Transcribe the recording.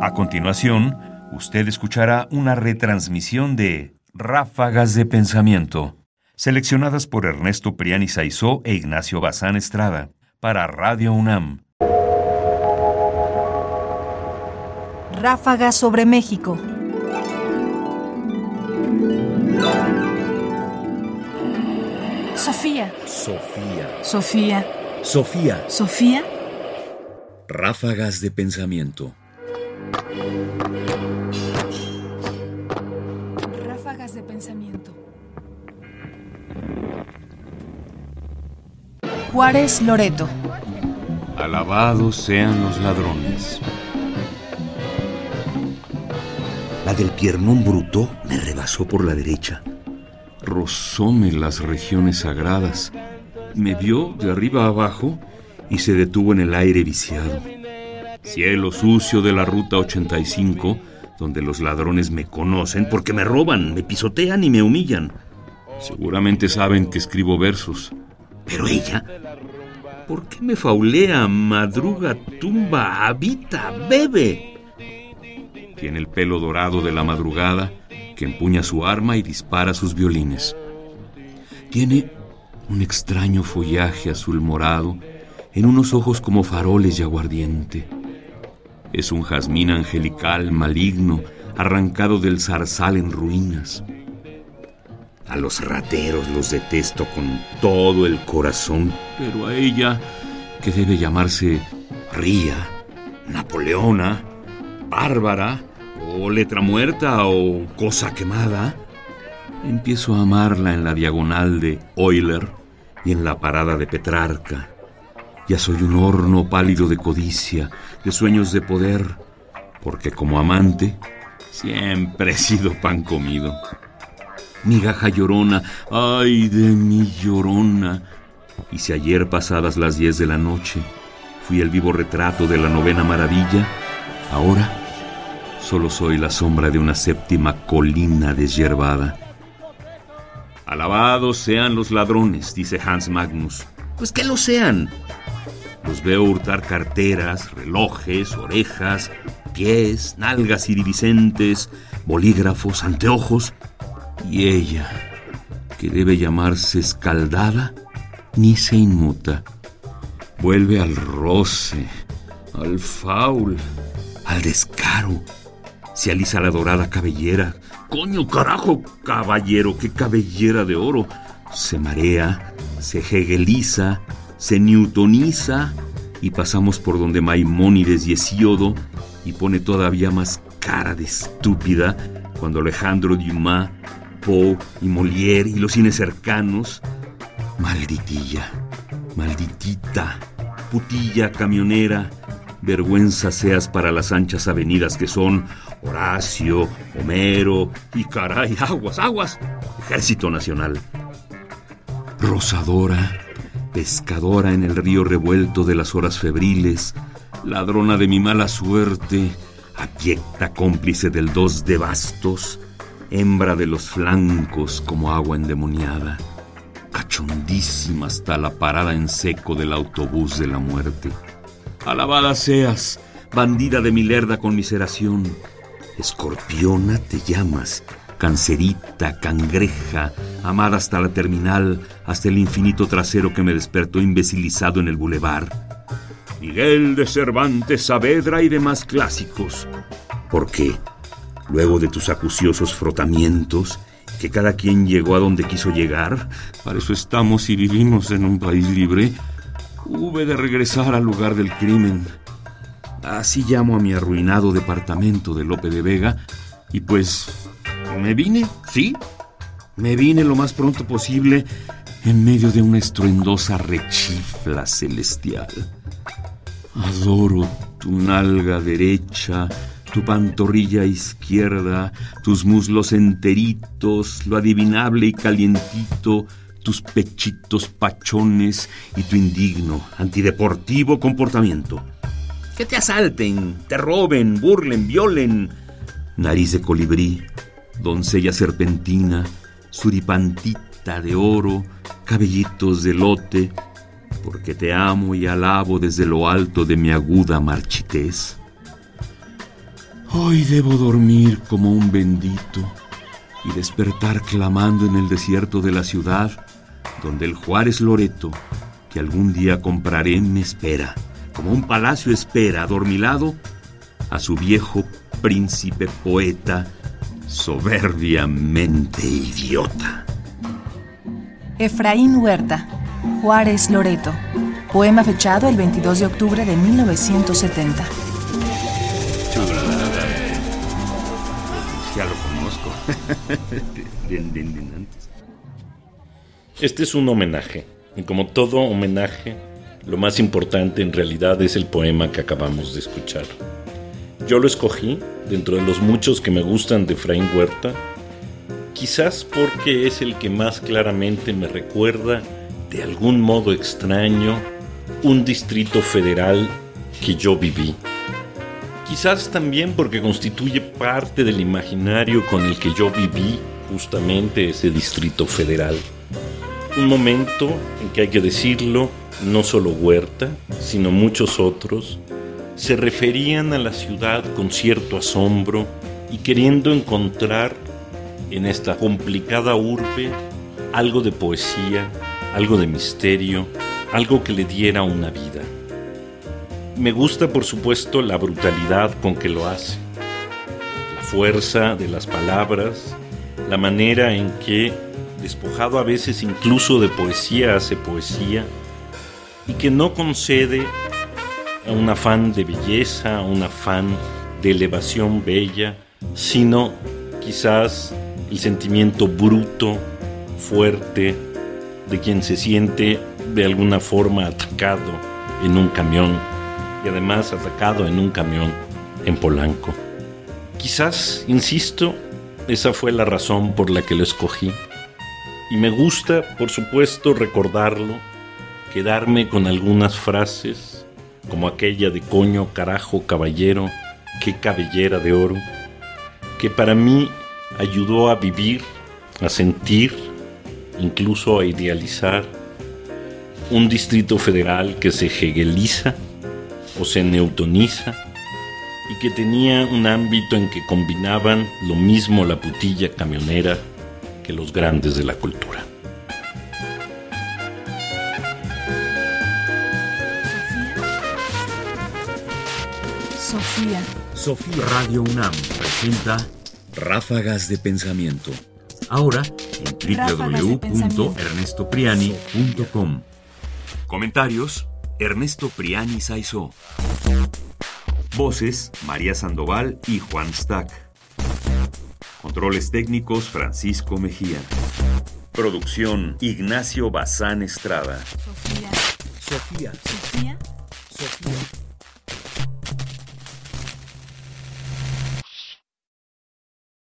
A continuación, usted escuchará una retransmisión de Ráfagas de Pensamiento, seleccionadas por Ernesto Priani Saizó e Ignacio Bazán Estrada, para Radio UNAM. Ráfagas sobre México. Sofía. Sofía. Sofía. Sofía. Sofía. Ráfagas de pensamiento. Ráfagas de pensamiento. Juárez Loreto. Alabados sean los ladrones. La del piernón bruto me rebasó por la derecha. Rozóme las regiones sagradas. Me vio de arriba a abajo y se detuvo en el aire viciado. Cielo sucio de la ruta 85, donde los ladrones me conocen porque me roban, me pisotean y me humillan. Seguramente saben que escribo versos. Pero ella, ¿por qué me faulea, madruga, tumba, habita, bebe? Tiene el pelo dorado de la madrugada, que empuña su arma y dispara sus violines. Tiene un extraño follaje azul morado, en unos ojos como faroles de aguardiente. Es un jazmín angelical maligno, arrancado del zarzal en ruinas. A los rateros los detesto con todo el corazón, pero a ella, que debe llamarse Ría, Napoleona, Bárbara, o letra muerta o cosa quemada, empiezo a amarla en la diagonal de Euler y en la parada de Petrarca. Ya soy un horno pálido de codicia, de sueños de poder, porque como amante siempre he sido pan comido. Migaja llorona, ay de mi llorona. Y si ayer pasadas las diez de la noche fui el vivo retrato de la novena maravilla, ahora solo soy la sombra de una séptima colina deshiervada. Alabados sean los ladrones, dice Hans Magnus. Pues que lo sean. Los veo hurtar carteras, relojes, orejas, pies, nalgas iridiscentes, bolígrafos, anteojos. Y ella, que debe llamarse escaldada, ni se inmuta. Vuelve al roce, al faul, al descaro. Se alisa la dorada cabellera. Coño, carajo, caballero, qué cabellera de oro. Se marea, se hegeliza, se newtoniza y pasamos por donde Maimónides y Hesíodo y pone todavía más cara de estúpida cuando Alejandro Dumas, Poe y Molière y los cines cercanos. Malditilla, malditita, putilla camionera, vergüenza seas para las anchas avenidas que son Horacio, Homero y caray, aguas, aguas, Ejército Nacional. Rosadora, pescadora en el río revuelto de las horas febriles, ladrona de mi mala suerte, abyecta cómplice del dos de bastos, hembra de los flancos como agua endemoniada, cachondísima hasta la parada en seco del autobús de la muerte. Alabada seas, bandida de mi lerda conmiseración, escorpiona te llamas, cancerita, cangreja, amada hasta la terminal, hasta el infinito trasero que me despertó imbecilizado en el bulevar. Miguel de Cervantes Saavedra y demás clásicos. Porque, luego de tus acuciosos frotamientos, que cada quien llegó a donde quiso llegar, para eso estamos y vivimos en un país libre, hube de regresar al lugar del crimen. Así llamo a mi arruinado departamento de Lope de Vega, y pues me vine, sí, me vine lo más pronto posible en medio de una estruendosa rechifla celestial. Adoro tu nalga derecha, tu pantorrilla izquierda, tus muslos enteritos, lo adivinable y calientito, tus pechitos pachones y tu indigno, antideportivo comportamiento. Que te asalten, te roben, burlen, violen. Nariz de colibrí, doncella serpentina, suripantita de oro, cabellitos de lote, porque te amo y alabo desde lo alto de mi aguda marchitez. Hoy debo dormir como un bendito y despertar clamando en el desierto de la ciudad, donde el Juárez Loreto, que algún día compraré, me espera, como un palacio espera, adormilado, a su viejo príncipe poeta, soberbiamente idiota. Efraín Huerta, Juárez Loreto. Poema fechado el 22 de octubre de 1970. Ya lo conozco. bien, bien, bien antes. Este es un homenaje. Y como todo homenaje, lo más importante en realidad es el poema que acabamos de escuchar. Yo lo escogí dentro de los muchos que me gustan de Efraín Huerta, quizás porque es el que más claramente me recuerda, de algún modo extraño, un distrito federal que yo viví. Quizás también porque constituye parte del imaginario con el que yo viví justamente ese distrito federal. Un momento en que hay que decirlo, no solo Huerta, sino muchos otros, se referían a la ciudad con cierto asombro y queriendo encontrar en esta complicada urbe algo de poesía, algo de misterio, algo que le diera una vida. Me gusta, por supuesto, la brutalidad con que lo hace, la fuerza de las palabras, la manera en que, despojado a veces incluso de poesía, hace poesía, y que no concede un afán de belleza, un afán de elevación bella, sino quizás el sentimiento bruto, fuerte, de quien se siente de alguna forma atacado en un camión y además atacado en un camión en Polanco. Quizás, insisto, esa fue la razón por la que lo escogí. Y me gusta, por supuesto, recordarlo, quedarme con algunas frases, como aquella de coño, carajo, caballero, qué cabellera de oro, que para mí ayudó a vivir, a sentir, incluso a idealizar un distrito federal que se hegeliza o se neutoniza y que tenía un ámbito en que combinaban lo mismo la putilla camionera que los grandes de la cultura. Sofía. Sofía Radio UNAM presenta Ráfagas de Pensamiento. Ahora en www.ernestopriani.com. Comentarios: Ernesto Priani Saizó. Voces: María Sandoval y Juan Stack. Controles técnicos: Francisco Mejía. Producción: Ignacio Bazán Estrada. Sofía. Sofía. Sofía.